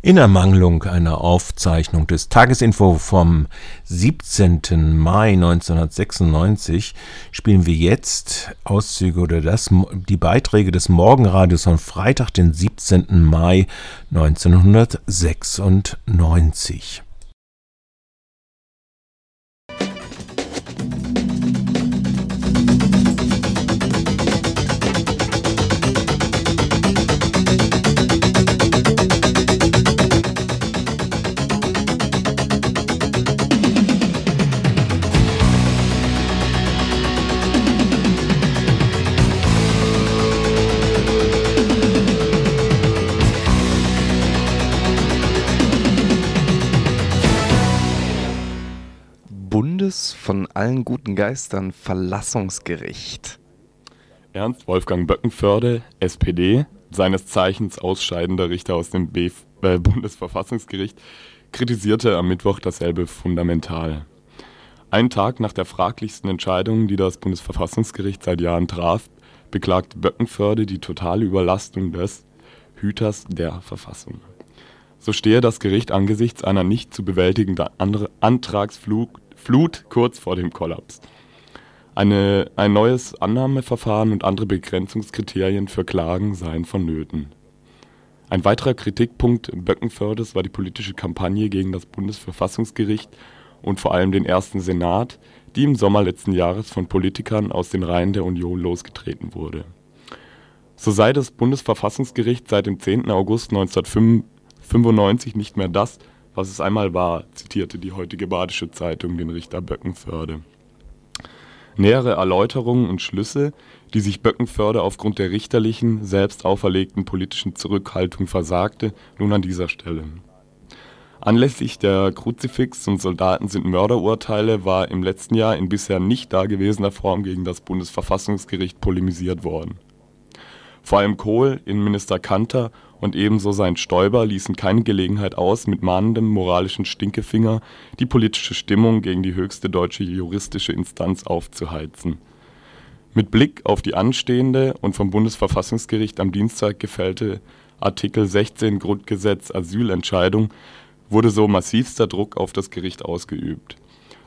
In Ermangelung einer Aufzeichnung des Tagesinfo vom 17. Mai 1996 spielen wir jetzt Auszüge oder das, die Beiträge des Morgenradios von Freitag, den 17. Mai 1996. Bundes von allen guten Geistern Verlassungsgericht. Ernst Wolfgang Böckenförde, SPD, seines Zeichens ausscheidender Richter aus dem B äh, Bundesverfassungsgericht, kritisierte am Mittwoch dasselbe fundamental. Einen Tag nach der fraglichsten Entscheidung, die das Bundesverfassungsgericht seit Jahren traf, beklagte Böckenförde die totale Überlastung des Hüters der Verfassung. So stehe das Gericht angesichts einer nicht zu bewältigenden Antragsflut Flut kurz vor dem Kollaps. Eine, ein neues Annahmeverfahren und andere Begrenzungskriterien für Klagen seien vonnöten. Ein weiterer Kritikpunkt Böckenfördes war die politische Kampagne gegen das Bundesverfassungsgericht und vor allem den ersten Senat, die im Sommer letzten Jahres von Politikern aus den Reihen der Union losgetreten wurde. So sei das Bundesverfassungsgericht seit dem 10. August 1995 nicht mehr das was es einmal war, zitierte die heutige Badische Zeitung den Richter Böckenförde. Nähere Erläuterungen und Schlüsse, die sich Böckenförde aufgrund der richterlichen, selbst auferlegten politischen Zurückhaltung versagte, nun an dieser Stelle. Anlässlich der Kruzifix und Soldaten sind Mörderurteile war im letzten Jahr in bisher nicht dagewesener Form gegen das Bundesverfassungsgericht polemisiert worden. Vor allem Kohl, Innenminister Kanter und ebenso sein Stoiber ließen keine Gelegenheit aus, mit mahnendem moralischen Stinkefinger die politische Stimmung gegen die höchste deutsche juristische Instanz aufzuheizen. Mit Blick auf die anstehende und vom Bundesverfassungsgericht am Dienstag gefällte Artikel 16 Grundgesetz Asylentscheidung wurde so massivster Druck auf das Gericht ausgeübt.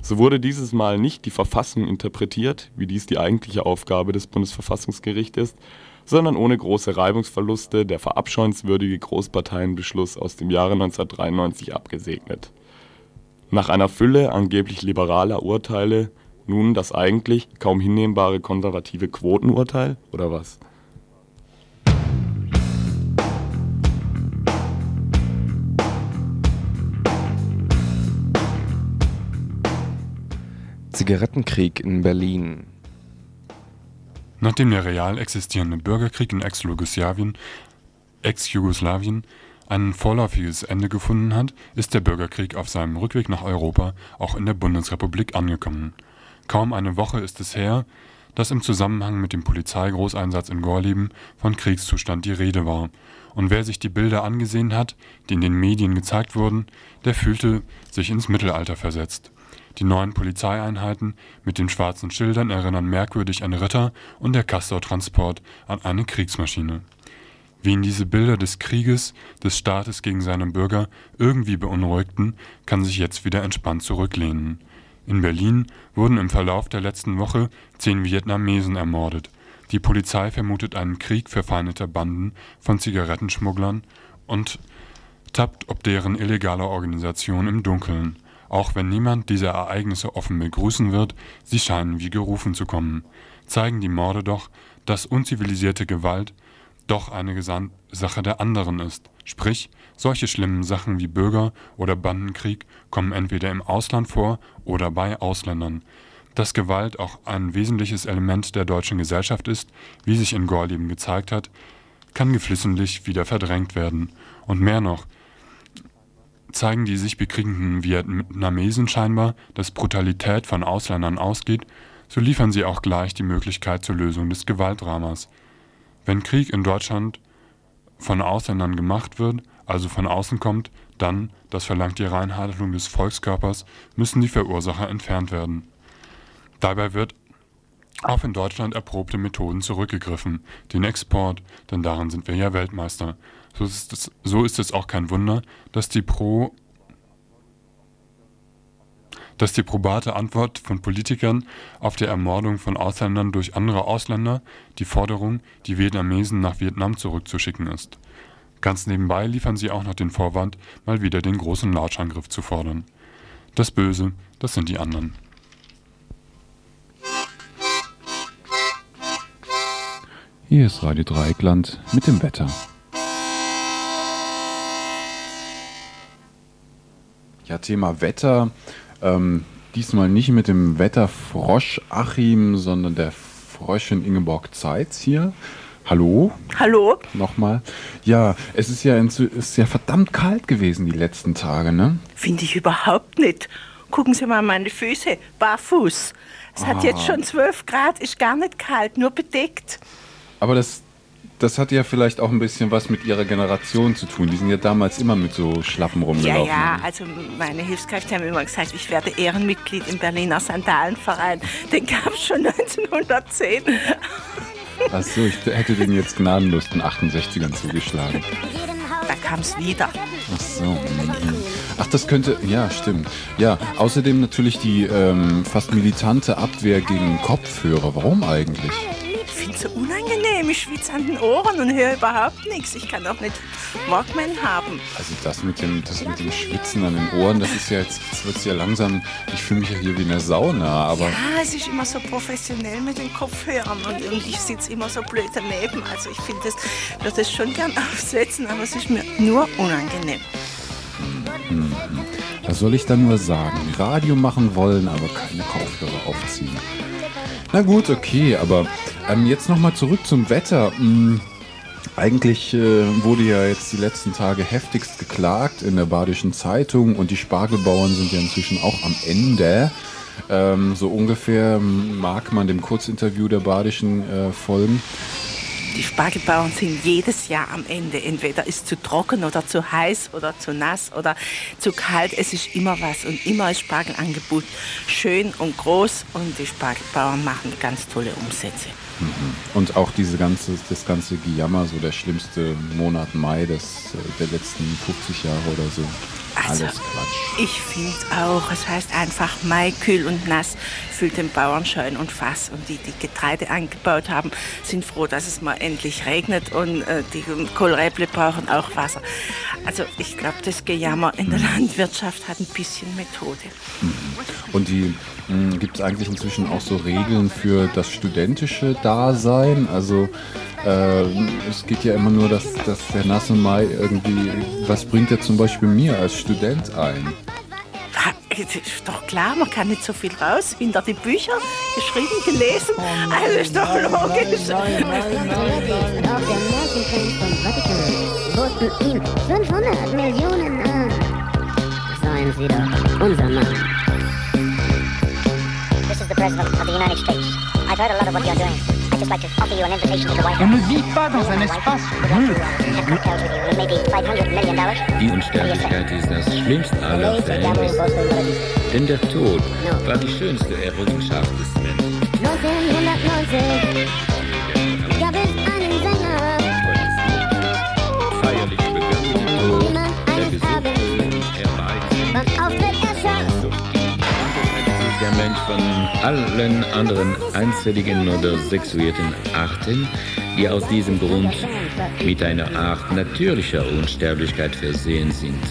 So wurde dieses Mal nicht die Verfassung interpretiert, wie dies die eigentliche Aufgabe des Bundesverfassungsgerichts ist, sondern ohne große Reibungsverluste der verabscheuenswürdige Großparteienbeschluss aus dem Jahre 1993 abgesegnet. Nach einer Fülle angeblich liberaler Urteile nun das eigentlich kaum hinnehmbare konservative Quotenurteil oder was? Zigarettenkrieg in Berlin Nachdem der real existierende Bürgerkrieg in Ex-Jugoslawien Ex ein vorläufiges Ende gefunden hat, ist der Bürgerkrieg auf seinem Rückweg nach Europa auch in der Bundesrepublik angekommen. Kaum eine Woche ist es her, dass im Zusammenhang mit dem Polizeigroßeinsatz in Gorleben von Kriegszustand die Rede war, und wer sich die Bilder angesehen hat, die in den Medien gezeigt wurden, der fühlte sich ins Mittelalter versetzt die neuen Polizeieinheiten mit den schwarzen Schildern erinnern merkwürdig an Ritter und der Castortransport an eine Kriegsmaschine. Wen diese Bilder des Krieges des Staates gegen seine Bürger irgendwie beunruhigten, kann sich jetzt wieder entspannt zurücklehnen. In Berlin wurden im Verlauf der letzten Woche zehn Vietnamesen ermordet. Die Polizei vermutet einen Krieg verfeindeter Banden von Zigarettenschmugglern und tappt ob deren illegaler Organisation im Dunkeln auch wenn niemand diese Ereignisse offen begrüßen wird, sie scheinen wie gerufen zu kommen, zeigen die Morde doch, dass unzivilisierte Gewalt doch eine Sache der anderen ist. Sprich, solche schlimmen Sachen wie Bürger- oder Bandenkrieg kommen entweder im Ausland vor oder bei Ausländern. Dass Gewalt auch ein wesentliches Element der deutschen Gesellschaft ist, wie sich in Gorleben gezeigt hat, kann geflissentlich wieder verdrängt werden. Und mehr noch, zeigen die sich bekriegenden Vietnamesen scheinbar, dass Brutalität von Ausländern ausgeht, so liefern sie auch gleich die Möglichkeit zur Lösung des Gewaltdramas. Wenn Krieg in Deutschland von Ausländern gemacht wird, also von außen kommt, dann, das verlangt die Reinhaltung des Volkskörpers, müssen die Verursacher entfernt werden. Dabei wird auf in Deutschland erprobte Methoden zurückgegriffen, den Export, denn darin sind wir ja Weltmeister, So ist es, so ist es auch kein Wunder, dass die Pro dass die probate Antwort von Politikern auf die Ermordung von Ausländern durch andere Ausländer die Forderung, die Vietnamesen nach Vietnam zurückzuschicken ist. Ganz nebenbei liefern sie auch noch den Vorwand, mal wieder den großen Lauschangriff zu fordern. Das Böse, das sind die anderen. Hier ist Radio Dreieckland mit dem Wetter. Ja, Thema Wetter. Ähm, diesmal nicht mit dem Wetterfrosch Achim, sondern der Fröschin Ingeborg Zeitz hier. Hallo? Hallo? Nochmal. Ja, es ist ja, es ist ja verdammt kalt gewesen die letzten Tage, ne? Finde ich überhaupt nicht. Gucken Sie mal meine Füße, barfuß. Es ah. hat jetzt schon 12 Grad, ist gar nicht kalt, nur bedeckt. Aber das, das hat ja vielleicht auch ein bisschen was mit ihrer Generation zu tun. Die sind ja damals immer mit so Schlappen rumgelaufen. Ja, ja, also meine Hilfskräfte haben immer gesagt, ich werde Ehrenmitglied im Berliner Sandalenverein. Den gab es schon 1910. Achso, ich hätte den jetzt gnadenlos den 68ern zugeschlagen. Da kam es wieder. Ach so. Mhm. Ach, das könnte, ja, stimmt. Ja, außerdem natürlich die ähm, fast militante Abwehr gegen Kopfhörer. Warum eigentlich? So unangenehm. Ich schwitze an den Ohren und höre überhaupt nichts. Ich kann auch nicht Walkman haben. Also das mit dem, das mit dem Schwitzen an den Ohren, das ist ja jetzt, jetzt wird es ja langsam, ich fühle mich ja hier wie in der Sauna, aber... Ja, es ist immer so professionell mit den Kopfhörern und, und ich sitze immer so blöd daneben. Also ich finde das, würde das schon gern aufsetzen, aber es ist mir nur unangenehm. Hm, Was soll ich da nur sagen? Radio machen wollen, aber keine Kopfhörer aufziehen. Na gut, okay, aber ähm, jetzt nochmal zurück zum Wetter. Hm, eigentlich äh, wurde ja jetzt die letzten Tage heftigst geklagt in der Badischen Zeitung und die Spargelbauern sind ja inzwischen auch am Ende. Ähm, so ungefähr mag man dem Kurzinterview der Badischen äh, folgen. Die Spargelbauern sind jedes Jahr am Ende. Entweder ist zu trocken oder zu heiß oder zu nass oder zu kalt. Es ist immer was und immer ist Spargelangebot schön und groß und die Spargelbauern machen ganz tolle Umsätze. Mhm. Und auch diese ganze, das ganze Gejammer, so der schlimmste Monat Mai des, äh, der letzten 50 Jahre oder so. Also, Alles Quatsch. Ich finde auch, es heißt einfach Mai, kühl und nass, füllt den Bauern schön und Fass. Und die, die Getreide angebaut haben, sind froh, dass es mal endlich regnet und äh, die Kohlräble brauchen auch Wasser. Also ich glaube, das Gejammer in der mhm. Landwirtschaft hat ein bisschen Methode. Mhm. Und die gibt es eigentlich inzwischen auch so Regeln für das studentische Dasein? Also äh, es geht ja immer nur, dass, dass der nasse Mai irgendwie, was bringt er zum Beispiel mir als Student ein? ist doch klar, man kann nicht so viel raus. Hinter die Bücher, geschrieben, gelesen. Oh nein, also ist doch logisch. Nein, nein, nein, Auf der Märchenfilm von Vatikan wurden ihm 500 Millionen an. Seien Sie doch unser Mann. This is the President of the United States. I've heard a lot of what you're doing. On ne vit pas dans un espace neutre. Die Unsterblichkeit ist das schlimmste aller Verhältnisse. Denn der Tod war die schönste Errungenschaft des Menschen. 1990 von allen anderen einzelligen oder sexuierten Arten, die aus diesem Grund mit einer Art natürlicher Unsterblichkeit versehen sind.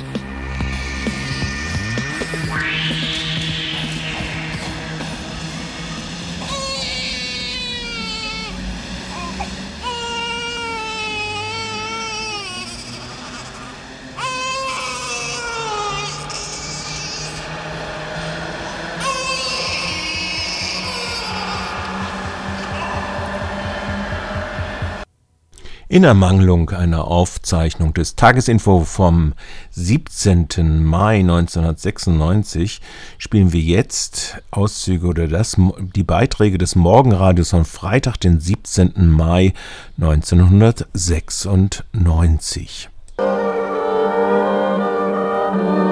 In Ermangelung einer Aufzeichnung des Tagesinfo vom 17. Mai 1996 spielen wir jetzt Auszüge oder das, die Beiträge des Morgenradios von Freitag, den 17. Mai 1996. mit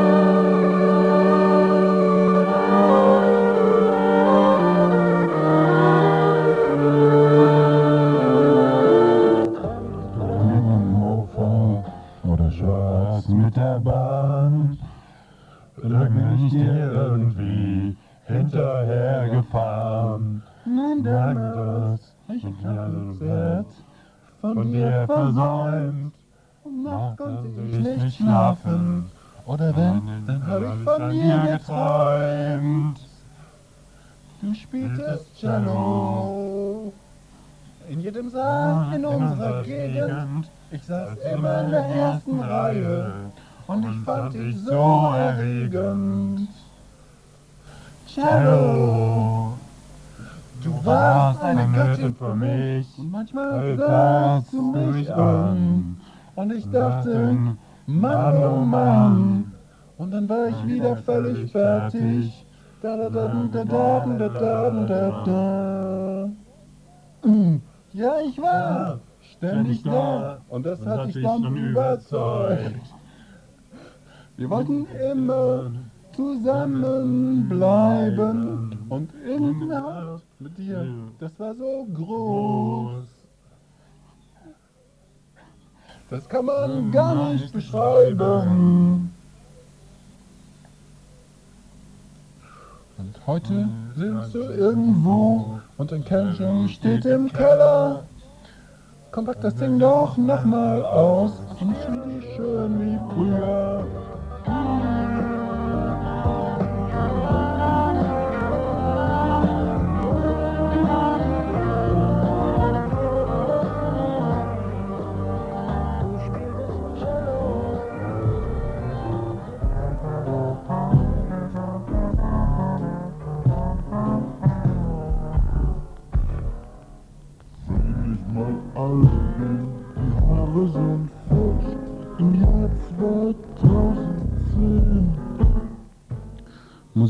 ich dir irgendwie hinterhergefahren. Nein, das, ich hab alles Herz von dir versäumt. Nacht konnte ich nicht schlafen. Oder wenn, dann hab ich von dir geträumt. Du spieltest Cello. in jedem Saal in unserer Gegend. Ich saß immer in der ersten Reihe und ich fand dich so erregend. Cello, du warst eine Göttin für mich. und manchmal sahst du mich an. und ich dachte, Mann, oh Mann, und dann war ich wieder völlig fertig. Da da da da da da da da da. Ja, ich war ständig da. und das hat dich dann überzeugt. Wir wollten immer zusammen bleiben und in der Haut mit dir, das war so groß. Das kann man gar nicht beschreiben. Und heute sitzt du irgendwo und dein Kännchen steht im Keller. Komm, pack das Ding doch nochmal aus und spiel schön wie früher.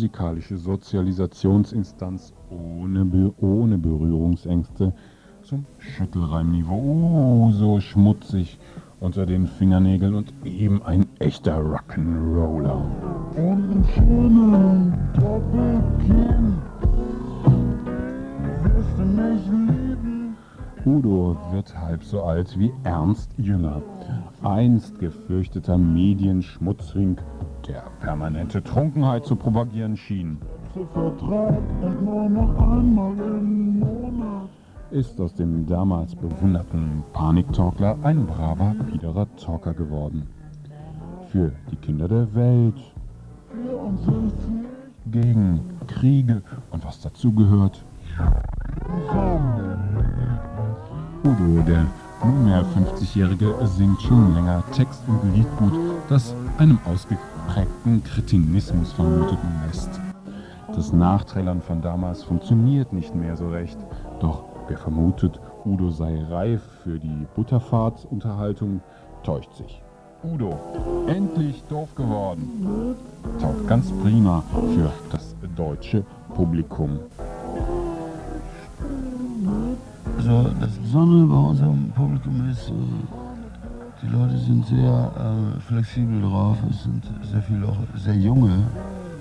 Musikalische Sozialisationsinstanz ohne, Be ohne Berührungsängste zum Schüttelreimniveau. Oh, so schmutzig unter den Fingernägeln und eben ein echter Rock'n'Roller. Und einen schönen Doppelkinn. Wirst du mich lieben? Udo wird halb so alt wie Ernst Jünger. Einst gefürchteter Medienschmutzring, der permanente Trunkenheit zu propagieren schien, ist aus dem damals bewunderten Paniktalkler ein braver, biederer Talker geworden. Für die Kinder der Welt, gegen Kriege und was dazugehört. Udo, der nunmehr 50-Jährige, singt schon länger Text und Liedgut, das einem ausgeprägten Kretinismus vermuten lässt. Das Nachträllern von damals funktioniert nicht mehr so recht, doch wer vermutet, Udo sei reif für die Butterfahrtsunterhaltung, täuscht sich. Udo, endlich doof geworden, taugt ganz prima für das deutsche Publikum. Also das Besondere bei unserem Publikum ist, äh, die Leute sind sehr äh, flexibel drauf. Es sind sehr viele auch sehr junge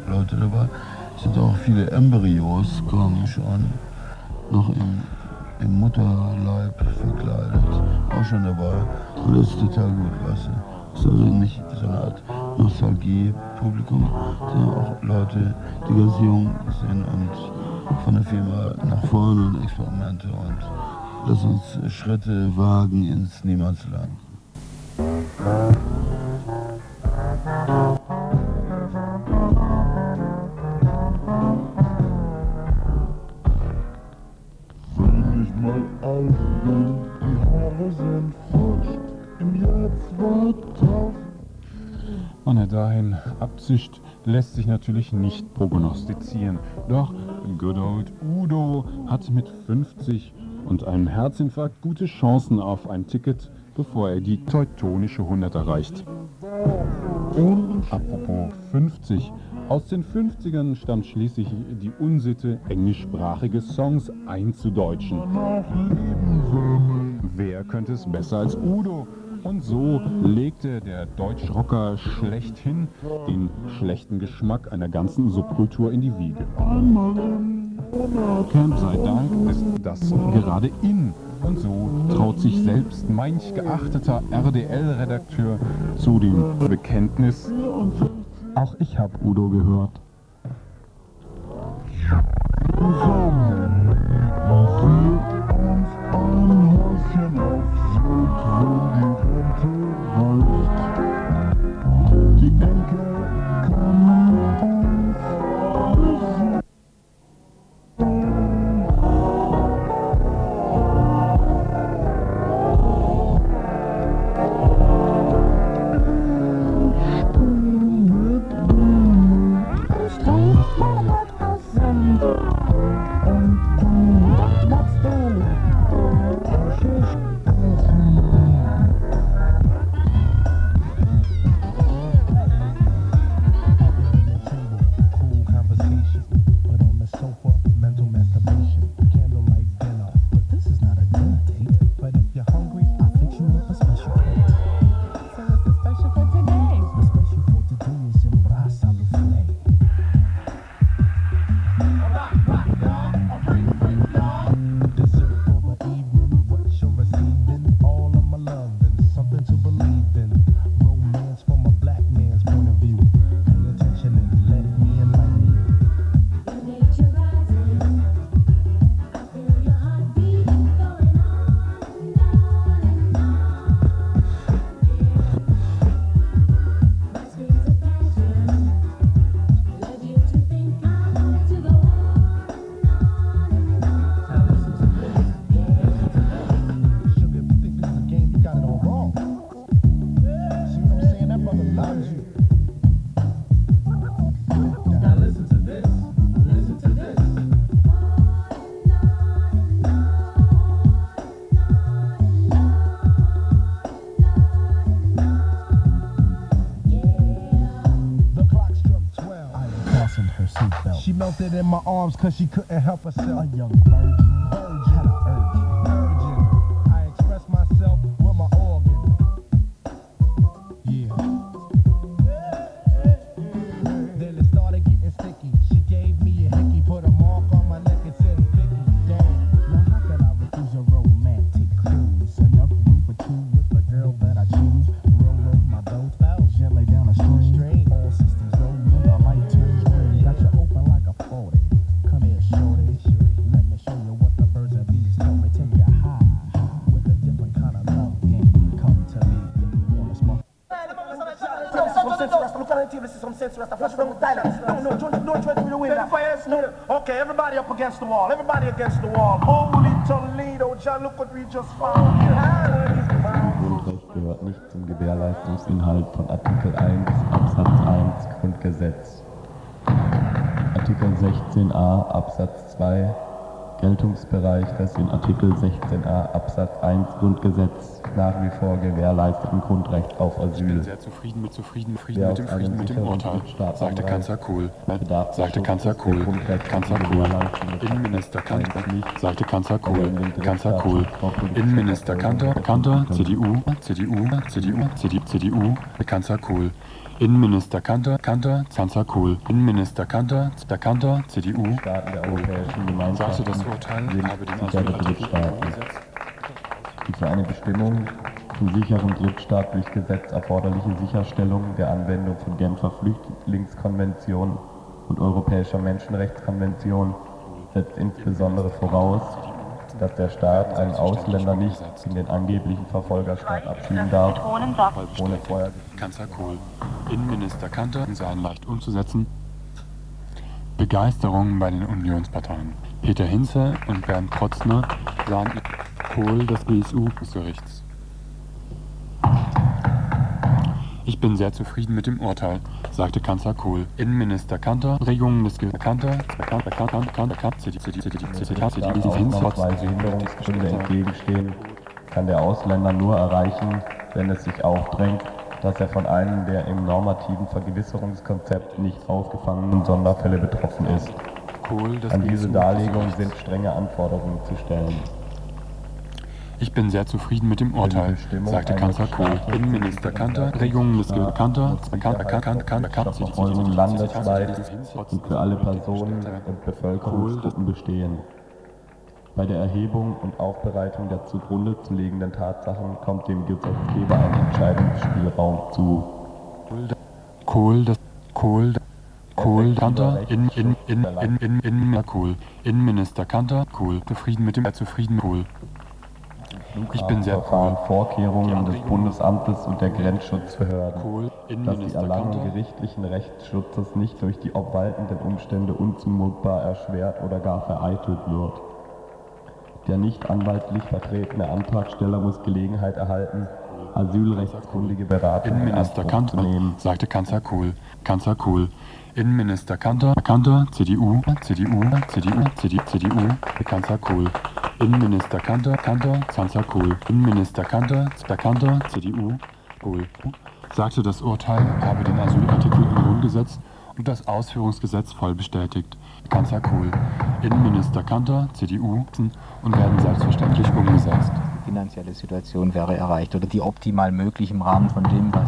Leute dabei. Es sind auch viele Embryos, kommen schon noch im, im Mutterleib verkleidet, auch schon dabei. Und das ist total gut, weißt du. Es ist also nicht so eine Art Nostalgie-Publikum, sondern auch Leute, die ganz jung sind und von der Firma nach vorne und Experimente und lass uns Schritte wagen ins Niemandsland. Eine dahin Absicht lässt sich natürlich nicht prognostizieren. Doch Good Old Udo hat mit 50 und einem Herzinfarkt gute Chancen auf ein Ticket bevor er die teutonische 100 erreicht. Apropos 50. Aus den 50ern stammt schließlich die Unsitte, englischsprachige Songs einzudeutschen. Wer könnte es besser als Udo? Und so legte der Deutschrocker schlechthin den schlechten Geschmack einer ganzen Subkultur in die Wiege. Camp sei Dank ist das gerade in Und so traut sich selbst manch geachteter RDL-Redakteur zu dem Bekenntnis, auch ich hab Udo gehört. In my arms cause she couldn't help herself. A young. Virgin. Against the wall. Everybody against the wall. Holy Toledo, John, look what we just found here. Grundrecht gehört nicht zum Gewährleistungsinhalt von Artikel 1 Absatz 1 Grundgesetz. Artikel 16a Absatz 2 Geltungsbereich des in Artikel 16a Absatz 1 Grundgesetz nach wie vor gewährleisteten Grundrecht auf Ich bin Asyl. sehr zufrieden mit zufrieden, Wer mit dem Frieden, mit dem Urteil, sagte Kanzler Kohl. Sagte Kanzler Kohl. Kanzler Kohl. Innenminister Kanter, sagte Kanzler Kohl. Kanzler Kohl. Innenminister Kanter, Kanter. CDU, CDU, CDU, CDU, CDU, Kanzler Kohl. Innenminister Kanter, Kanter, Kanzler Kohl. Innenminister Kanter, der Kanter, CDU. Sagte das Urteil, habe den Asylartikel umgesetzt. Die für eine Bestimmung zum sicheren Drittstaat durch Gesetz erforderliche Sicherstellung der Anwendung von Genfer Flüchtlingskonvention und Europäischer Menschenrechtskonvention setzt insbesondere voraus, dass der Staat einen Ausländer nicht in den angeblichen Verfolgerstaat abschieben darf, ohne vorher Kanzler Kohl. Innenminister Kanter seien leicht umzusetzen. Begeisterung bei den Unionsparteien. Peter Hinze und Bernd Protzner sahen Kohl des BSU-Gerichts. Ich bin sehr zufrieden mit dem Urteil, sagte Kanzler Kohl. Innenminister Kanter, Regungen des Kanter, Kanter, Kanter, Kanter, Kanter, CDU, CDU, CDU, CDU, CDU, ausnahmsweise Hinderungsgründe entgegenstehen, kann der Ausländer nur erreichen, wenn es sich aufdrängt, dass er von einem der im normativen Vergewisserungskonzept nicht aufgefangenen Sonderfälle betroffen ist. An diese Darlegung sind strenge Anforderungen zu stellen. Ich bin sehr zufrieden mit dem Urteil, sagte Kanzler Kohl. Innenminister Kanter, Ge Kanter, Kanter, Kanter, Kanter, Kanter, Verfolgung landesweit und für alle Personen und Bevölkerungsgruppen bestehen. Bei der Erhebung und Aufbereitung der zugrunde zu legenden Tatsachen kommt dem Gesetzgeber ein Entscheidungsspielraum zu. Kohl, das Kohl, Kohl, Kanter, in, in, in, in, in, in, Kohl, Innenminister Kanter, Kohl, zufrieden mit dem, zufrieden Kohl. Ich bin sehr Verfahren, Vorkehrungen des Bundesamtes und der Grenzschutzbehörden, Kohl, dass die Erlangung gerichtlichen Rechtsschutzes nicht durch die obwaltenden Umstände unzumutbar erschwert oder gar vereitelt wird. Der nicht anwaltlich vertretene Antragsteller muss Gelegenheit erhalten, asylrechtskundige Beratung in Innenminister nehmen. sagte Kanzler Kohl, Kanzler Kohl. Innenminister Kanter, Kanter, CDU, CDU, CDU, CDU, CDU, Kanzler Kohl. Innenminister Kanter, Kanter, Kanzler Kohl. Innenminister Kanter, der Kanter, CDU, Kohl. Sagte, das Urteil habe den Asylartikel im Grundgesetz und das Ausführungsgesetz voll bestätigt. Kanzler Kohl. Innenminister Kanter, CDU, und werden selbstverständlich umgesetzt. Die finanzielle Situation wäre erreicht oder die optimal möglich im Rahmen von dem, was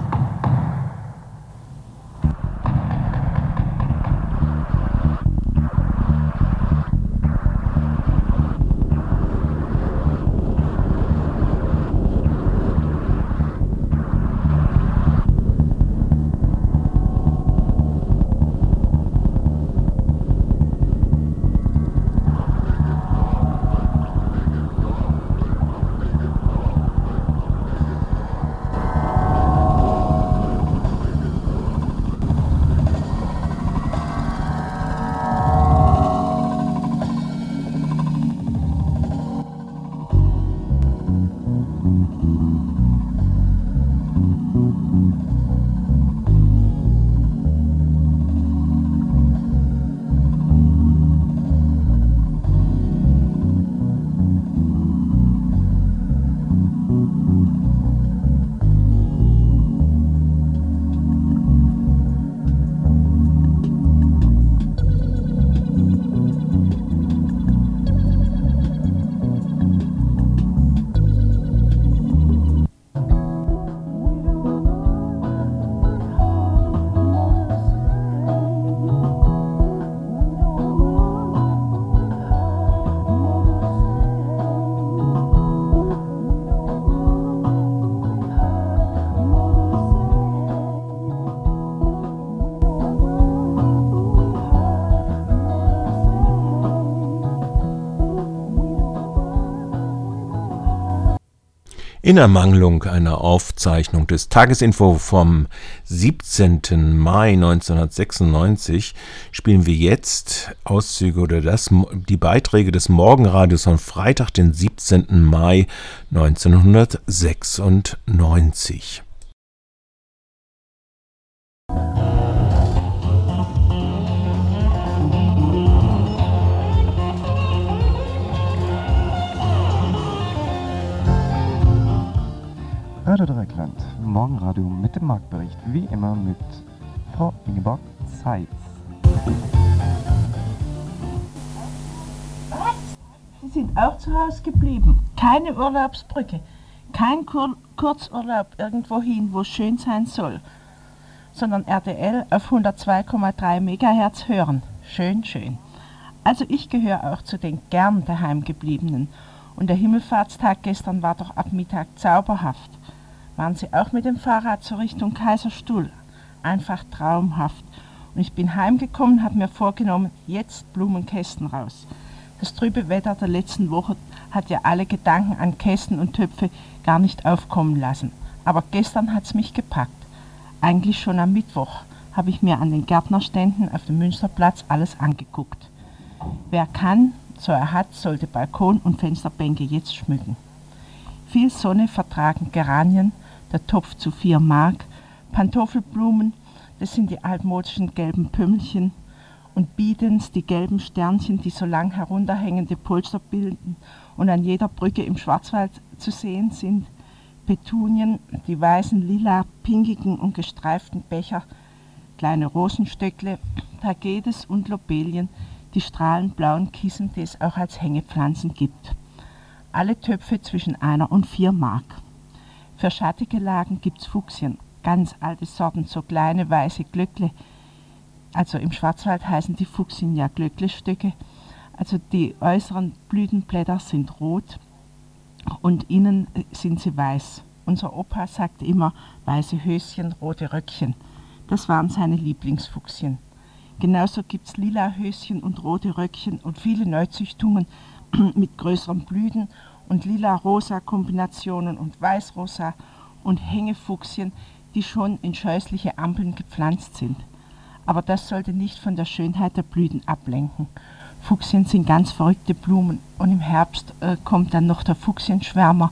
In Ermangelung einer Aufzeichnung des Tagesinfo vom 17. Mai 1996 spielen wir jetzt Auszüge oder das, die Beiträge des Morgenradios von Freitag, den 17. Mai 1996. Radio Dreikland, Morgenradio mit dem Marktbericht, wie immer mit Frau Ingeborg Zeitz. Sie sind auch zu Hause geblieben. Keine Urlaubsbrücke. Kein Kur Kurzurlaub irgendwohin, wo schön sein soll. Sondern RTL auf 102,3 MHz hören. Schön, schön. Also ich gehöre auch zu den gern daheimgebliebenen. Und der Himmelfahrtstag gestern war doch ab Mittag zauberhaft. Waren Sie auch mit dem Fahrrad zur Richtung Kaiserstuhl? Einfach traumhaft. Und ich bin heimgekommen, habe mir vorgenommen, jetzt Blumenkästen raus. Das trübe Wetter der letzten Woche hat ja alle Gedanken an Kästen und Töpfe gar nicht aufkommen lassen. Aber gestern hat's mich gepackt. Eigentlich schon am Mittwoch habe ich mir an den Gärtnerständen auf dem Münsterplatz alles angeguckt. Wer kann, so er hat, sollte Balkon und Fensterbänke jetzt schmücken. Viel Sonne vertragen Geranien, der Topf zu vier Mark, Pantoffelblumen, das sind die altmodischen gelben Pümmelchen, und Biedens, die gelben Sternchen, die so lang herunterhängende Polster bilden und an jeder Brücke im Schwarzwald zu sehen sind, Petunien, die weißen, lila, pinkigen und gestreiften Becher, kleine Rosenstöckle, Tagetes und Lobelien, die strahlend blauen Kissen, die es auch als Hängepflanzen gibt. Alle Töpfe zwischen einer und vier Mark. Für schattige Lagen gibt's Fuchsien, ganz alte Sorten, so kleine weiße Glöckle. Also im Schwarzwald heißen die Fuchsien ja Glöcklestücke. Also die äußeren Blütenblätter sind rot und innen sind sie weiß. Unser Opa sagte immer weiße Höschen, rote Röckchen. Das waren seine Lieblingsfuchsien. Genauso gibt es lila Höschen und rote Röckchen und viele Neuzüchtungen mit größeren Blüten und lila-rosa Kombinationen und weiß-rosa und Hängefuchsien, die schon in scheußliche Ampeln gepflanzt sind. Aber das sollte nicht von der Schönheit der Blüten ablenken. Fuchsien sind ganz verrückte Blumen und im Herbst äh, kommt dann noch der Fuchsienschwärmer,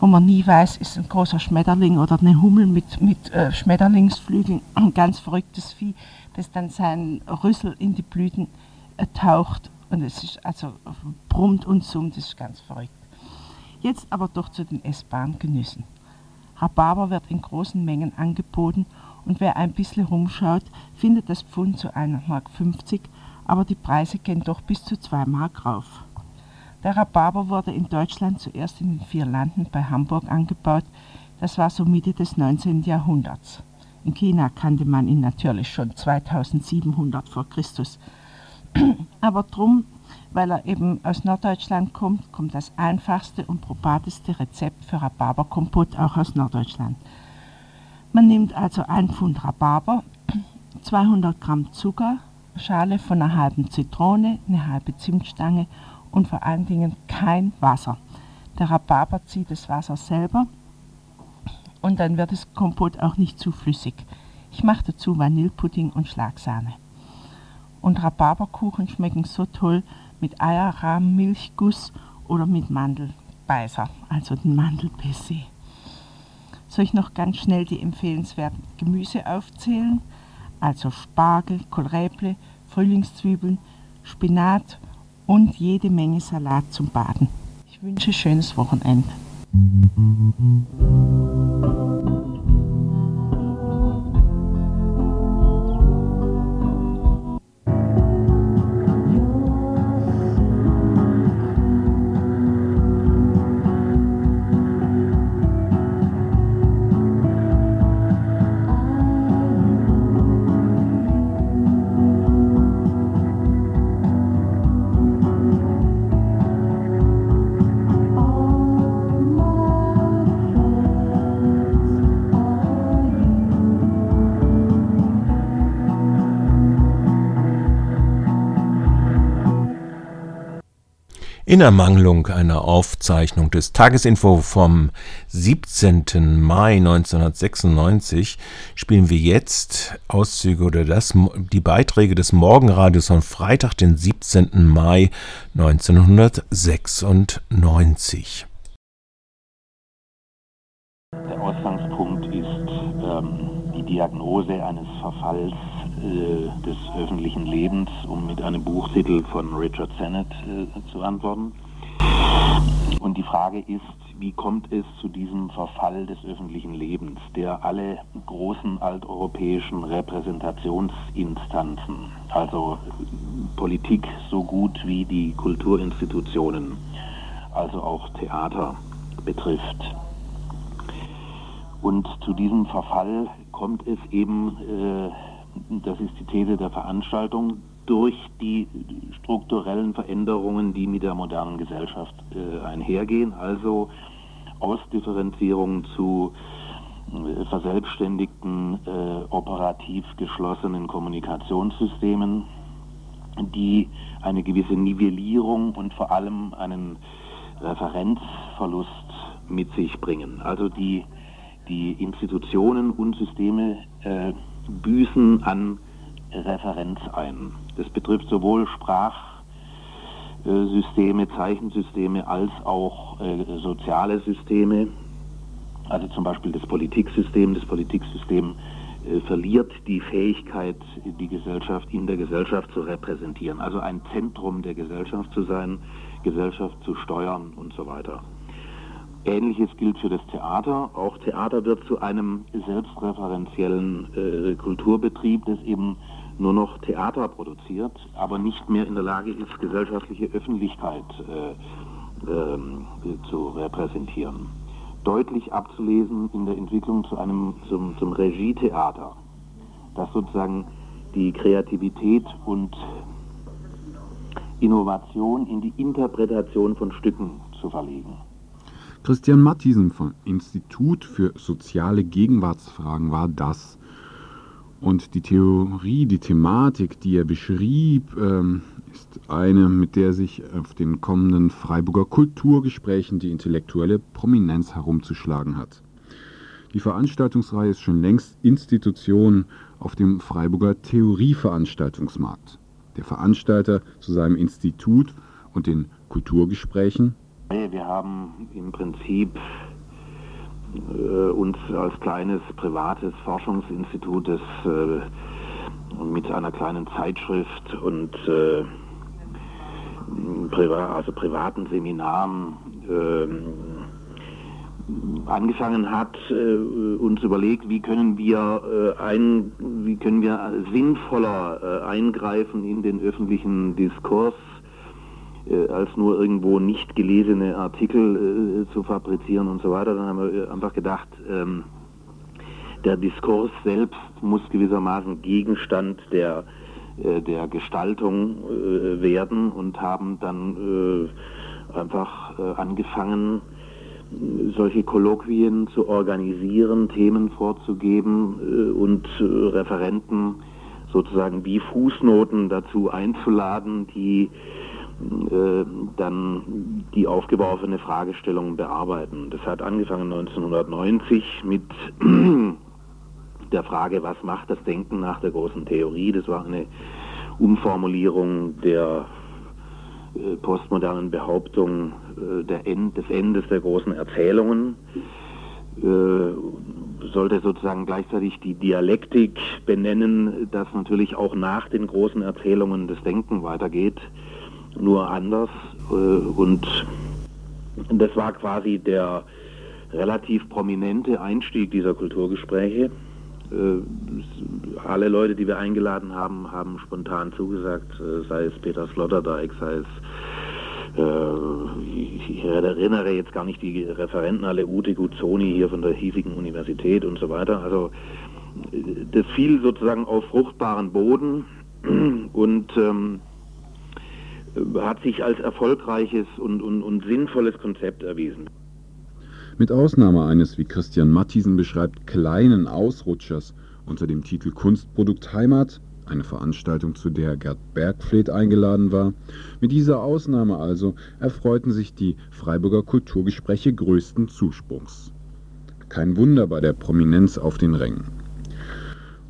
wo man nie weiß, ist ein großer Schmetterling oder eine Hummel mit, mit äh, Schmetterlingsflügeln, ein ganz verrücktes Vieh, das dann seinen Rüssel in die Blüten äh, taucht und es ist also brummt und summt, das ist ganz verrückt. Jetzt aber doch zu den essbaren Genüssen. Rhabarber wird in großen Mengen angeboten und wer ein bisschen rumschaut, findet das Pfund zu 1,50 Mark, aber die Preise gehen doch bis zu 2 Mark rauf. Der Rhabarber wurde in Deutschland zuerst in den vier Landen bei Hamburg angebaut, das war so Mitte des 19. Jahrhunderts. In China kannte man ihn natürlich schon 2700 vor Christus. Aber drum, weil er eben aus Norddeutschland kommt, kommt das einfachste und probateste Rezept für Rhabarberkompott auch aus Norddeutschland. Man nimmt also ein Pfund Rhabarber, 200 Gramm Zucker, Schale von einer halben Zitrone, eine halbe Zimtstange und vor allen Dingen kein Wasser. Der Rhabarber zieht das Wasser selber und dann wird das Kompott auch nicht zu flüssig. Ich mache dazu Vanillepudding und Schlagsahne. Und Rhabarberkuchen schmecken so toll mit Eierrahm, Milchguss oder mit Mandelbeißer, also den Mandelbaiser. Soll ich noch ganz schnell die empfehlenswerten Gemüse aufzählen? Also Spargel, Kohlräble, Frühlingszwiebeln, Spinat und jede Menge Salat zum Baden. Ich wünsche schönes Wochenende. In Ermangelung einer Aufzeichnung des Tagesinfo vom 17. Mai 1996 spielen wir jetzt Auszüge oder das, die Beiträge des Morgenradios von Freitag, den 17. Mai 1996. Der Ausgangspunkt ist ähm, die Diagnose eines Verfalls des öffentlichen Lebens, um mit einem Buchtitel von Richard Sennett äh, zu antworten. Und die Frage ist, wie kommt es zu diesem Verfall des öffentlichen Lebens, der alle großen alteuropäischen Repräsentationsinstanzen, also Politik so gut wie die Kulturinstitutionen, also auch Theater betrifft. Und zu diesem Verfall kommt es eben äh, das ist die These der Veranstaltung, durch die strukturellen Veränderungen, die mit der modernen Gesellschaft äh, einhergehen, also Ausdifferenzierung zu äh, verselbstständigten, äh, operativ geschlossenen Kommunikationssystemen, die eine gewisse Nivellierung und vor allem einen Referenzverlust mit sich bringen. Also die, die Institutionen und Systeme äh, büßen an Referenz ein. Das betrifft sowohl Sprachsysteme, Zeichensysteme als auch äh, soziale Systeme. Also zum Beispiel das Politiksystem. Das Politiksystem äh, verliert die Fähigkeit, die Gesellschaft in der Gesellschaft zu repräsentieren. Also ein Zentrum der Gesellschaft zu sein, Gesellschaft zu steuern und so weiter. Ähnliches gilt für das Theater. Auch Theater wird zu einem selbstreferenziellen äh, Kulturbetrieb, das eben nur noch Theater produziert, aber nicht mehr in der Lage ist, gesellschaftliche Öffentlichkeit äh, äh, zu repräsentieren. Deutlich abzulesen in der Entwicklung zu einem, zum, zum Regietheater, das sozusagen die Kreativität und Innovation in die Interpretation von Stücken zu verlegen. Christian Mathiesen vom Institut für soziale Gegenwartsfragen war das. Und die Theorie, die Thematik, die er beschrieb, ähm, ist eine, mit der sich auf den kommenden Freiburger Kulturgesprächen die intellektuelle Prominenz herumzuschlagen hat. Die Veranstaltungsreihe ist schon längst Institution auf dem Freiburger Theorieveranstaltungsmarkt. Der Veranstalter zu seinem Institut und den Kulturgesprächen. Wir haben im Prinzip äh, uns als kleines privates Forschungsinstitut das, äh, mit einer kleinen Zeitschrift und äh, priva also privaten Seminaren ähm, angefangen hat, äh, uns überlegt, wie können wir äh, ein, wie können wir sinnvoller äh, eingreifen in den öffentlichen Diskurs, äh, als nur irgendwo nicht gelesene Artikel äh, zu fabrizieren und so weiter. Dann haben wir einfach gedacht, ähm, der Diskurs selbst muss gewissermaßen Gegenstand der äh, der Gestaltung werden und haben dann einfach angefangen, solche Kolloquien zu organisieren, Themen vorzugeben äh, und äh, Referenten sozusagen wie Fußnoten dazu einzuladen, die äh, dann die aufgeworfene Fragestellung bearbeiten. Das hat angefangen 1990 mit der Frage, was macht das Denken nach der großen Theorie? Das war eine Umformulierung der äh, postmodernen Behauptung äh, End, des Endes der großen Erzählungen äh, sollte sozusagen gleichzeitig die Dialektik benennen, dass natürlich auch nach den großen Erzählungen das Denken weitergeht, nur anders. Und das war quasi der relativ prominente Einstieg dieser Kulturgespräche. Alle Leute, die wir eingeladen haben, haben spontan zugesagt, sei es Peter Sloterdijk, sei es äh, ich erinnere jetzt gar nicht die Referenten alle, Ute Guzzoni hier von der hiesigen Universität und so weiter. Also das fiel sozusagen auf fruchtbaren Boden und ähm, hat sich als erfolgreiches und, und, und sinnvolles Konzept erwiesen. Mit Ausnahme eines, wie Christian Mathiesen beschreibt, kleinen Ausrutschers unter dem Titel Kunstprodukt Heimat eine Veranstaltung, zu der Gerd Bergfleet eingeladen war. Mit dieser Ausnahme also erfreuten sich die Freiburger Kulturgespräche größten Zuspruchs. Kein Wunder bei der Prominenz auf den Rängen.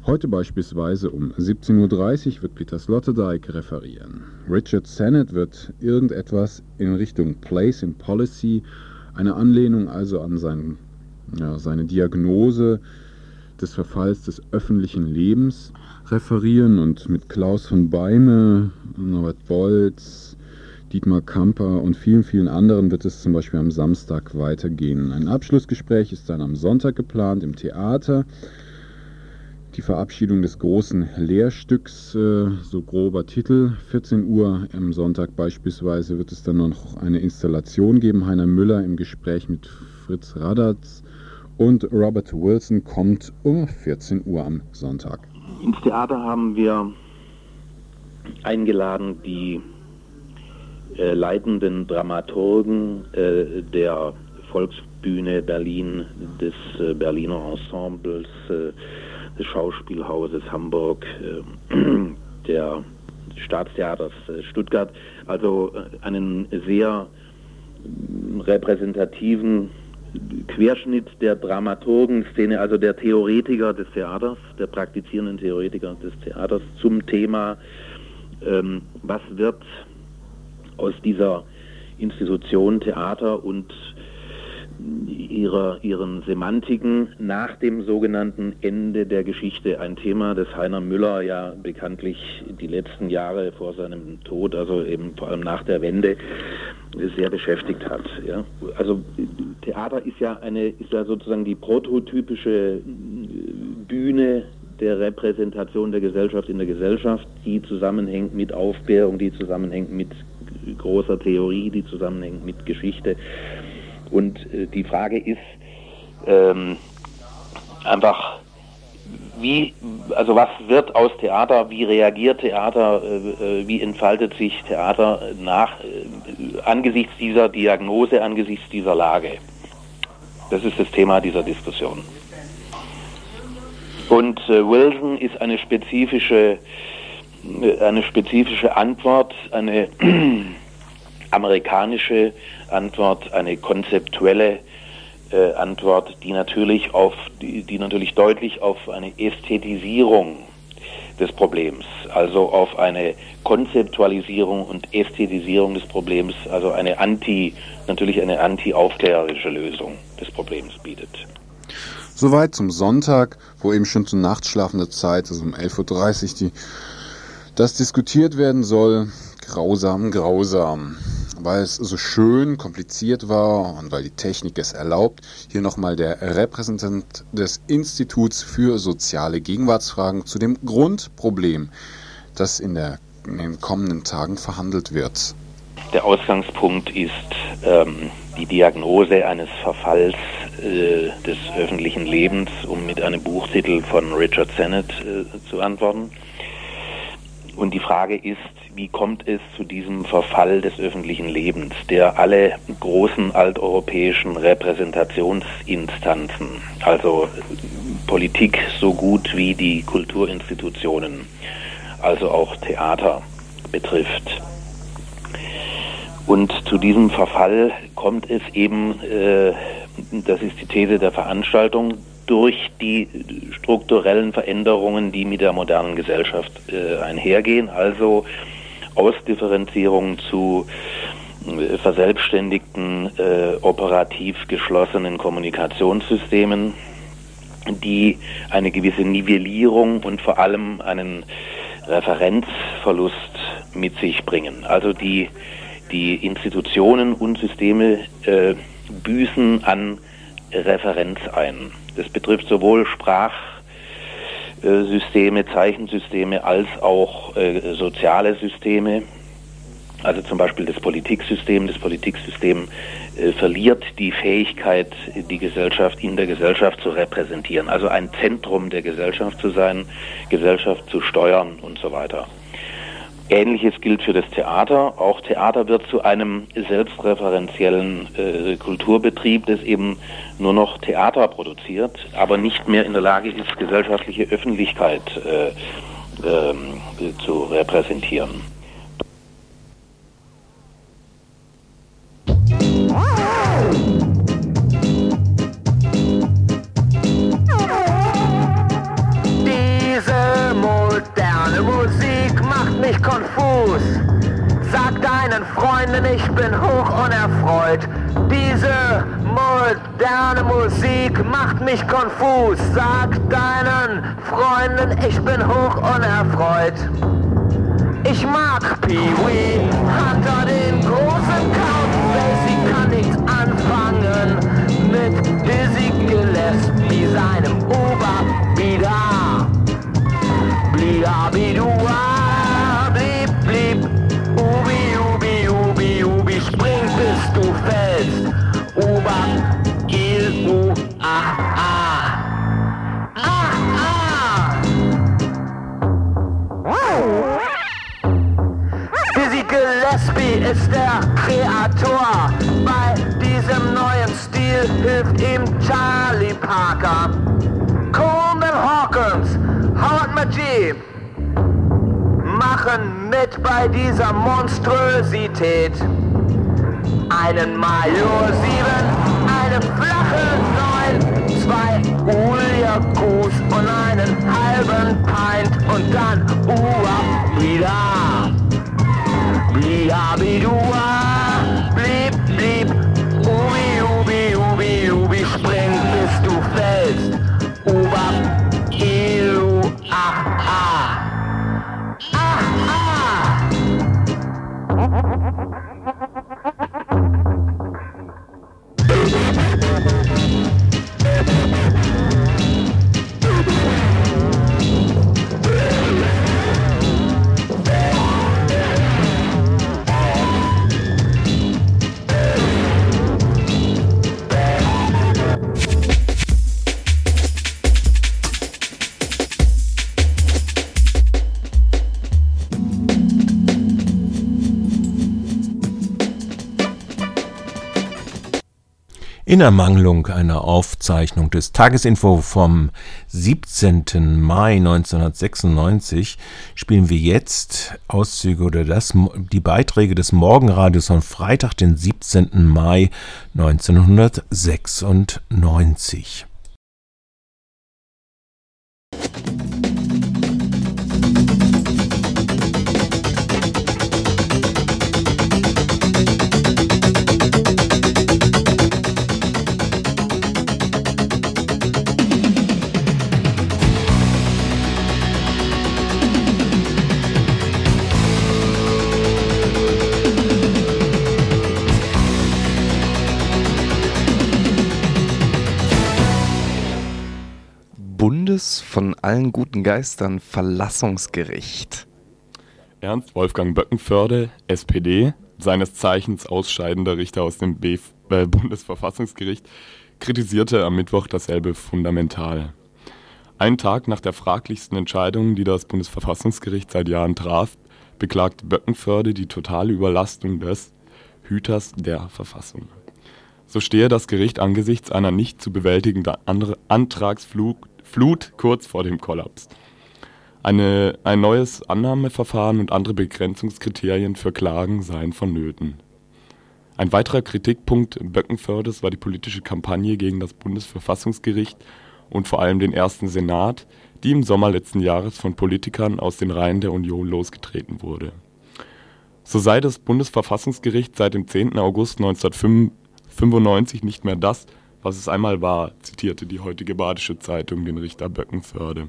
Heute beispielsweise um 17.30 Uhr wird Peter Sloterdijk referieren. Richard Sennett wird irgendetwas in Richtung Place in Policy, eine Anlehnung also an sein, ja, seine Diagnose des Verfalls des öffentlichen Lebens referieren und mit Klaus von Beime, Norbert Bolz, Dietmar Kamper und vielen, vielen anderen wird es zum Beispiel am Samstag weitergehen. Ein Abschlussgespräch ist dann am Sonntag geplant im Theater. Die Verabschiedung des großen Lehrstücks, äh, so grober Titel, 14 Uhr am Sonntag beispielsweise wird es dann noch eine Installation geben. Heiner Müller im Gespräch mit Fritz Radatz und Robert Wilson kommt um 14 Uhr am Sonntag. Ins Theater haben wir eingeladen die äh, leitenden Dramaturgen äh, der Volksbühne Berlin, des äh, Berliner Ensembles, äh, des Schauspielhauses Hamburg, äh, der Staatstheaters äh, Stuttgart, also einen sehr repräsentativen Querschnitt der Dramaturgenszene, also der Theoretiker des Theaters, der praktizierenden Theoretiker des Theaters zum Thema, ähm, was wird aus dieser Institution Theater und ihrer, ihren Semantiken nach dem sogenannten Ende der Geschichte. Ein Thema, das Heiner Müller ja bekanntlich die letzten Jahre vor seinem Tod, also eben vor allem nach der Wende, sehr beschäftigt hat. Ja. Also Theater ist ja eine, ist ja sozusagen die prototypische Bühne der Repräsentation der Gesellschaft in der Gesellschaft, die zusammenhängt mit Aufklärung, die zusammenhängt mit großer Theorie, die zusammenhängt mit Geschichte. Und äh, die Frage ist ähm, einfach, wie, also was wird aus Theater, wie reagiert Theater, äh, äh, wie entfaltet sich Theater nach, äh, angesichts dieser Diagnose, angesichts dieser Lage. Das ist das Thema dieser Diskussion. Und äh, Wilson ist eine spezifische, äh, eine spezifische Antwort, eine amerikanische Antwort, eine konzeptuelle äh, Antwort, die natürlich auf, die, die natürlich deutlich auf eine Ästhetisierung des Problems, also auf eine Konzeptualisierung und Ästhetisierung des Problems, also eine anti, natürlich eine anti-aufklärerische Lösung des Problems bietet. Soweit zum Sonntag, wo eben schon zur nachtschlafenden Zeit, also um 11.30 Uhr, die, das diskutiert werden soll. Grausam, grausam. Weil es so schön kompliziert war und weil die Technik es erlaubt, hier nochmal der Repräsentant des Instituts für soziale Gegenwartsfragen zu dem Grundproblem, das in, der, in den kommenden Tagen verhandelt wird. Der Ausgangspunkt ist ähm, die Diagnose eines Verfalls äh, des öffentlichen Lebens, um mit einem Buchtitel von Richard Sennett äh, zu antworten. Und die Frage ist, wie kommt es zu diesem Verfall des öffentlichen Lebens, der alle großen alteuropäischen Repräsentationsinstanzen, also Politik so gut wie die Kulturinstitutionen, also auch Theater betrifft. Und zu diesem Verfall kommt es eben, äh, das ist die These der Veranstaltung, durch die strukturellen Veränderungen, die mit der modernen Gesellschaft äh, einhergehen, also Ausdifferenzierung zu äh, verselbstständigten, äh, operativ geschlossenen Kommunikationssystemen, die eine gewisse Nivellierung und vor allem einen Referenzverlust mit sich bringen. Also die, die Institutionen und Systeme äh, büßen an Referenz ein. Das betrifft sowohl Sprachsysteme, Zeichensysteme als auch äh, soziale Systeme. Also zum Beispiel das Politiksystem. Das Politiksystem äh, verliert die Fähigkeit, die Gesellschaft in der Gesellschaft zu repräsentieren. Also ein Zentrum der Gesellschaft zu sein, Gesellschaft zu steuern und so weiter. Ähnliches gilt für das Theater. Auch Theater wird zu einem selbstreferenziellen äh, Kulturbetrieb, das eben nur noch Theater produziert, aber nicht mehr in der Lage ist, gesellschaftliche Öffentlichkeit äh, ähm, zu repräsentieren. Konfus. Sag deinen Freunden, ich bin hoch unerfreut. Diese moderne Musik macht mich konfus. Sag deinen Freunden, ich bin hoch unerfreut. Ich mag Pee-Wee, Hunter den großen Count ist der Kreator. Bei diesem neuen Stil hilft ihm Charlie Parker. Coleman Hawkins, Howard McGee machen mit bei dieser Monstrosität. Einen Major 7, eine flache 9, zwei Uliakus und einen halben Pint und dann Ua wieder. Bli, abidua, blip, blip. In Ermangelung einer Aufzeichnung des Tagesinfo vom 17. Mai 1996 spielen wir jetzt Auszüge oder das, die Beiträge des Morgenradios von Freitag, den 17. Mai 1996. Bundes von allen guten Geistern Verlassungsgericht. Ernst Wolfgang Böckenförde, SPD, seines Zeichens ausscheidender Richter aus dem Bf äh, Bundesverfassungsgericht, kritisierte am Mittwoch dasselbe fundamental. Einen Tag nach der fraglichsten Entscheidung, die das Bundesverfassungsgericht seit Jahren traf, beklagte Böckenförde die totale Überlastung des Hüters der Verfassung. So stehe das Gericht angesichts einer nicht zu bewältigenden Antragsflut Flut kurz vor dem Kollaps. Eine, ein neues Annahmeverfahren und andere Begrenzungskriterien für Klagen seien vonnöten. Ein weiterer Kritikpunkt Böckenfördes war die politische Kampagne gegen das Bundesverfassungsgericht und vor allem den ersten Senat, die im Sommer letzten Jahres von Politikern aus den Reihen der Union losgetreten wurde. So sei das Bundesverfassungsgericht seit dem 10. August 1995 nicht mehr das was es einmal war, zitierte die heutige Badische Zeitung den Richter Böckenförde.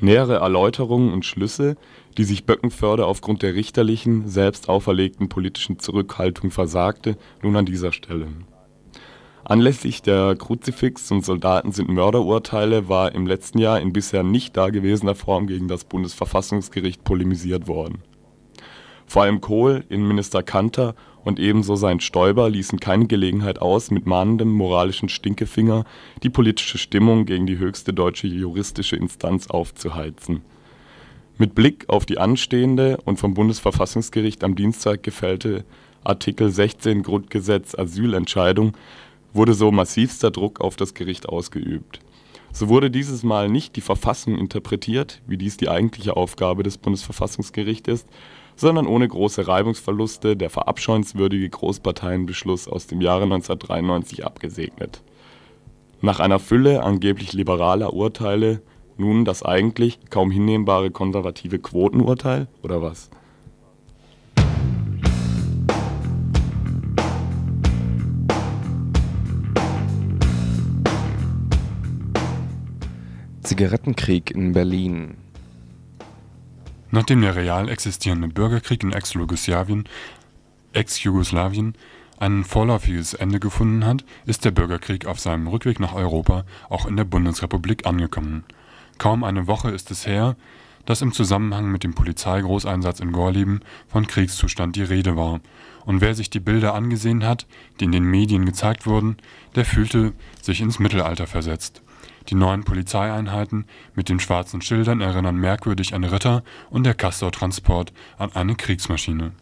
Nähere Erläuterungen und Schlüsse, die sich Böckenförde aufgrund der richterlichen, selbst auferlegten politischen Zurückhaltung versagte, nun an dieser Stelle. Anlässlich der Kruzifix und Soldaten sind Mörderurteile war im letzten Jahr in bisher nicht dagewesener Form gegen das Bundesverfassungsgericht polemisiert worden. Vor allem Kohl, Innenminister Kanter und ebenso sein Stoiber ließen keine Gelegenheit aus, mit mahnendem moralischen Stinkefinger die politische Stimmung gegen die höchste deutsche juristische Instanz aufzuheizen. Mit Blick auf die anstehende und vom Bundesverfassungsgericht am Dienstag gefällte Artikel 16 Grundgesetz Asylentscheidung wurde so massivster Druck auf das Gericht ausgeübt. So wurde dieses Mal nicht die Verfassung interpretiert, wie dies die eigentliche Aufgabe des Bundesverfassungsgerichts ist, sondern ohne große Reibungsverluste der verabscheuenswürdige Großparteienbeschluss aus dem Jahre 1993 abgesegnet. Nach einer Fülle angeblich liberaler Urteile nun das eigentlich kaum hinnehmbare konservative Quotenurteil oder was? Zigarettenkrieg in Berlin Nachdem der real existierende Bürgerkrieg in Ex-Jugoslawien Ex ein vorläufiges Ende gefunden hat, ist der Bürgerkrieg auf seinem Rückweg nach Europa auch in der Bundesrepublik angekommen. Kaum eine Woche ist es her, dass im Zusammenhang mit dem Polizeigroßeinsatz in Gorleben von Kriegszustand die Rede war, und wer sich die Bilder angesehen hat, die in den Medien gezeigt wurden, der fühlte sich ins Mittelalter versetzt die neuen Polizeieinheiten mit den schwarzen Schildern erinnern merkwürdig an Ritter und der Castortransport an eine Kriegsmaschine.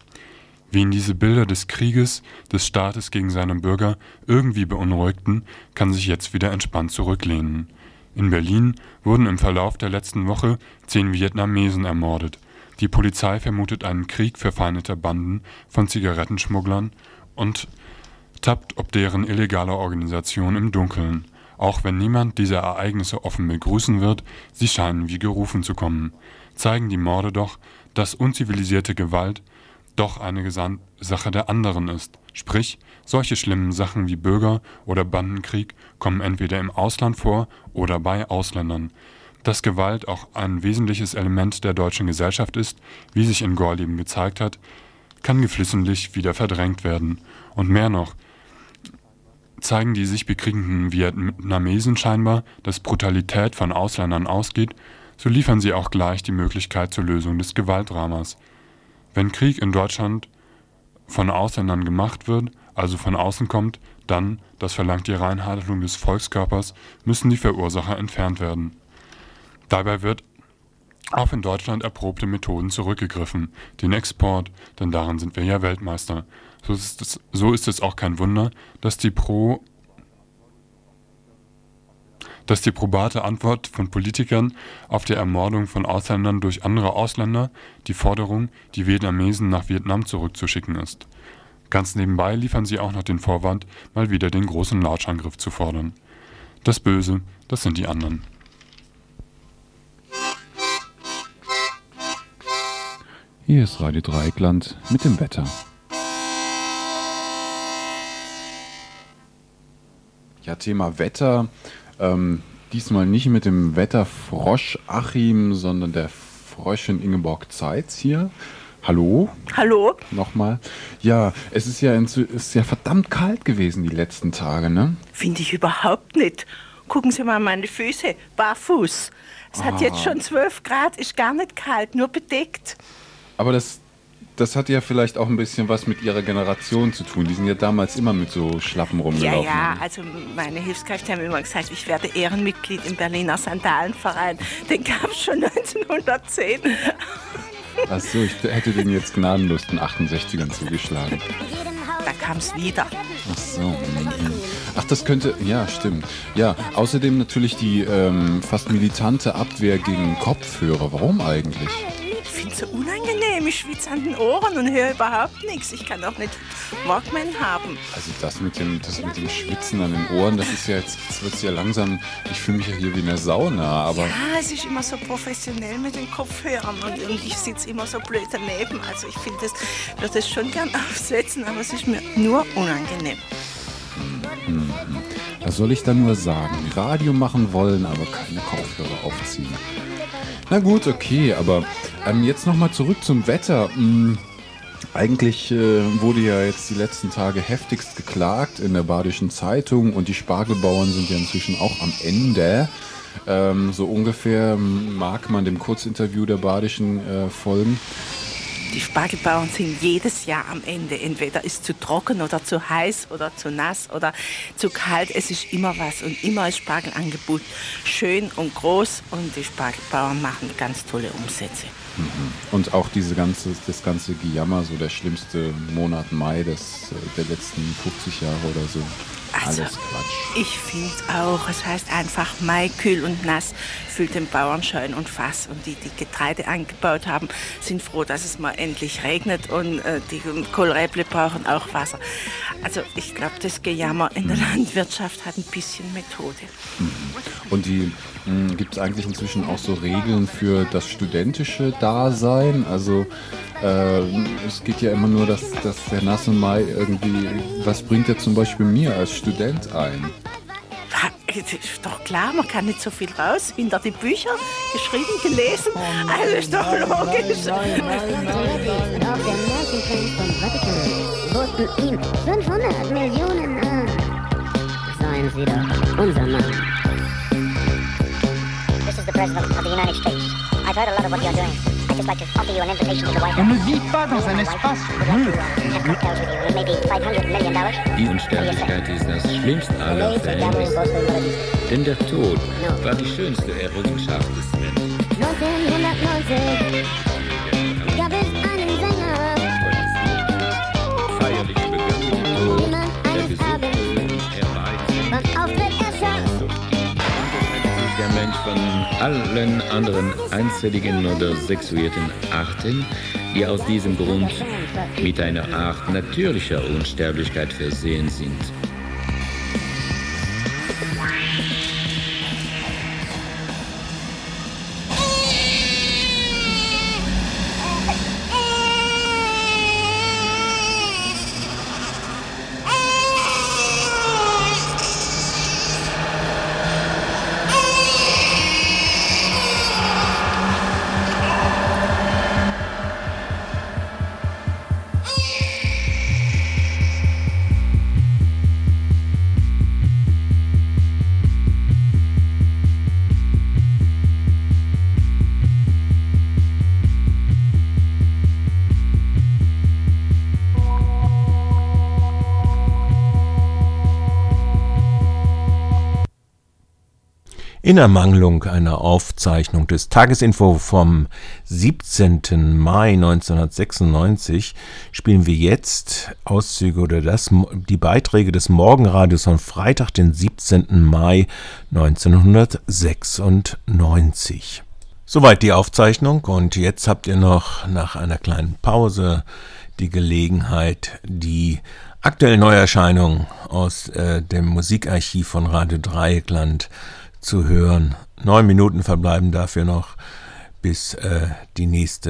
Wen diese Bilder des Krieges des Staates gegen seine Bürger irgendwie beunruhigten, kann sich jetzt wieder entspannt zurücklehnen. In Berlin wurden im Verlauf der letzten Woche zehn Vietnamesen ermordet. Die Polizei vermutet einen Krieg verfeindeter Banden von Zigarettenschmugglern und tappt ob deren illegaler Organisation im Dunkeln auch wenn niemand diese Ereignisse offen begrüßen wird, sie scheinen wie gerufen zu kommen, zeigen die Morde doch, dass unzivilisierte Gewalt doch eine Sache der anderen ist. Sprich, solche schlimmen Sachen wie Bürger- oder Bandenkrieg kommen entweder im Ausland vor oder bei Ausländern. Dass Gewalt auch ein wesentliches Element der deutschen Gesellschaft ist, wie sich in Gorleben gezeigt hat, kann geflissentlich wieder verdrängt werden. Und mehr noch, zeigen die sich bekriegenden Vietnamesen scheinbar, dass Brutalität von Ausländern ausgeht, so liefern sie auch gleich die Möglichkeit zur Lösung des Gewaltdramas. Wenn Krieg in Deutschland von Ausländern gemacht wird, also von außen kommt, dann, das verlangt die Reinhaltung des Volkskörpers, müssen die Verursacher entfernt werden. Dabei wird auf in Deutschland erprobte Methoden zurückgegriffen, den Export, denn darin sind wir ja Weltmeister, So ist es, so ist es auch kein Wunder, dass die pro dass die probate Antwort von Politikern auf die Ermordung von Ausländern durch andere Ausländer die Forderung, die Vietnamesen nach Vietnam zurückzuschicken ist. Ganz nebenbei liefern sie auch noch den Vorwand, mal wieder den großen Lauschangriff zu fordern. Das Böse, das sind die anderen. Hier ist Radio Dreieckland mit dem Wetter. Ja, Thema Wetter. Ähm, diesmal nicht mit dem Wetterfrosch Achim, sondern der Fröschin Ingeborg Zeitz hier. Hallo? Hallo? Nochmal. Ja, es ist ja, es ist ja verdammt kalt gewesen die letzten Tage, ne? Finde ich überhaupt nicht. Gucken Sie mal meine Füße, barfuß. Es hat Ah. jetzt schon 12 Grad, ist gar nicht kalt, nur bedeckt. Aber das, das hat ja vielleicht auch ein bisschen was mit ihrer Generation zu tun. Die sind ja damals immer mit so Schlappen Ja, rumgelaufen. ja, also meine Hilfskräfte haben immer gesagt, ich werde Ehrenmitglied im Berliner Sandalenverein. Den gab es schon 1910. Achso, ich hätte den jetzt gnadenlos den 68ern zugeschlagen. Da kam es wieder. Ach so. mhm. Ach, das könnte. Ja, stimmt. Ja, außerdem natürlich die ähm, fast militante Abwehr gegen Kopfhörer. Warum eigentlich? Es so unangenehm, ich schwitze an den Ohren und höre überhaupt nichts. Ich kann auch nicht Walkman haben. Also das mit dem, das mit dem Schwitzen an den Ohren, das ist ja jetzt, jetzt wird ja langsam. Ich fühle mich ja hier wie in der Sauna, aber. Ja, es ist immer so professionell mit den Kopfhörern und, ich sitze immer so blöd daneben. Also ich finde das, würde das schon gern aufsetzen, aber es ist mir nur unangenehm. Was soll ich da nur sagen? Radio machen wollen, aber keine Kopfhörer aufziehen. Na gut, okay, aber ähm, jetzt nochmal zurück zum Wetter. Hm, eigentlich äh, wurde ja jetzt die letzten Tage heftigst geklagt in der Badischen Zeitung und die Spargelbauern sind ja inzwischen auch am Ende. Ähm, so ungefähr mag man dem Kurzinterview der Badischen äh, folgen. Die Spargelbauern sind jedes Jahr am Ende. Entweder ist zu trocken oder zu heiß oder zu nass oder zu kalt. Es ist immer was und immer ist Spargelangebot schön und groß und die Spargelbauern machen ganz tolle Umsätze. Mhm. Und auch diese ganze, das ganze Gejammer, so der schlimmste Monat Mai des, äh, der letzten 50 Jahre oder so. Also, Alles Quatsch. Ich finde auch, es heißt einfach Mai, kühl und nass, füllt den Bauern schön und Fass. Und die, die Getreide angebaut haben, sind froh, dass es mal endlich regnet und äh, die Kohlräble brauchen auch Wasser. Also ich glaube, das Gejammer in der Landwirtschaft hat ein bisschen Methode. Und die gibt es eigentlich inzwischen auch so Regeln für das studentische Dasein? Also äh, es geht ja immer nur, dass, dass der nasse Mai irgendwie, was bringt er zum Beispiel mir als Student ein? Es ist doch klar, man kann nicht so viel raus. Hinter die Bücher, geschrieben, gelesen. Also ist doch logisch. boten ihm 500 Millionen an. Seien Sie doch unser Mann. This is the President of the United States. I've heard a lot of what you're doing. I'd just like to offer you an invitation to the White On House. ne vit pas dans un espace neutre. Have cocktails with you and maybe 500 million dollars. Die Unsterblichkeit ist das schlimmste aller Verhältnisse. Denn der Tod war die schönste Errungenschaft des Menschen. 1990 von allen anderen einzelligen oder sexuierten Arten, die aus diesem Grund mit einer Art natürlicher Unsterblichkeit versehen sind. In Ermangelung einer Aufzeichnung des Tagesinfo vom 17. Mai 1996 spielen wir jetzt Auszüge oder das, die Beiträge des Morgenradios von Freitag, den 17. Mai 1996. Soweit die Aufzeichnung und jetzt habt ihr noch nach einer kleinen Pause die Gelegenheit, die aktuellen Neuerscheinungen aus äh, dem Musikarchiv von Radio Dreieckland zu hören. Neun Minuten verbleiben dafür noch, bis äh, die nächste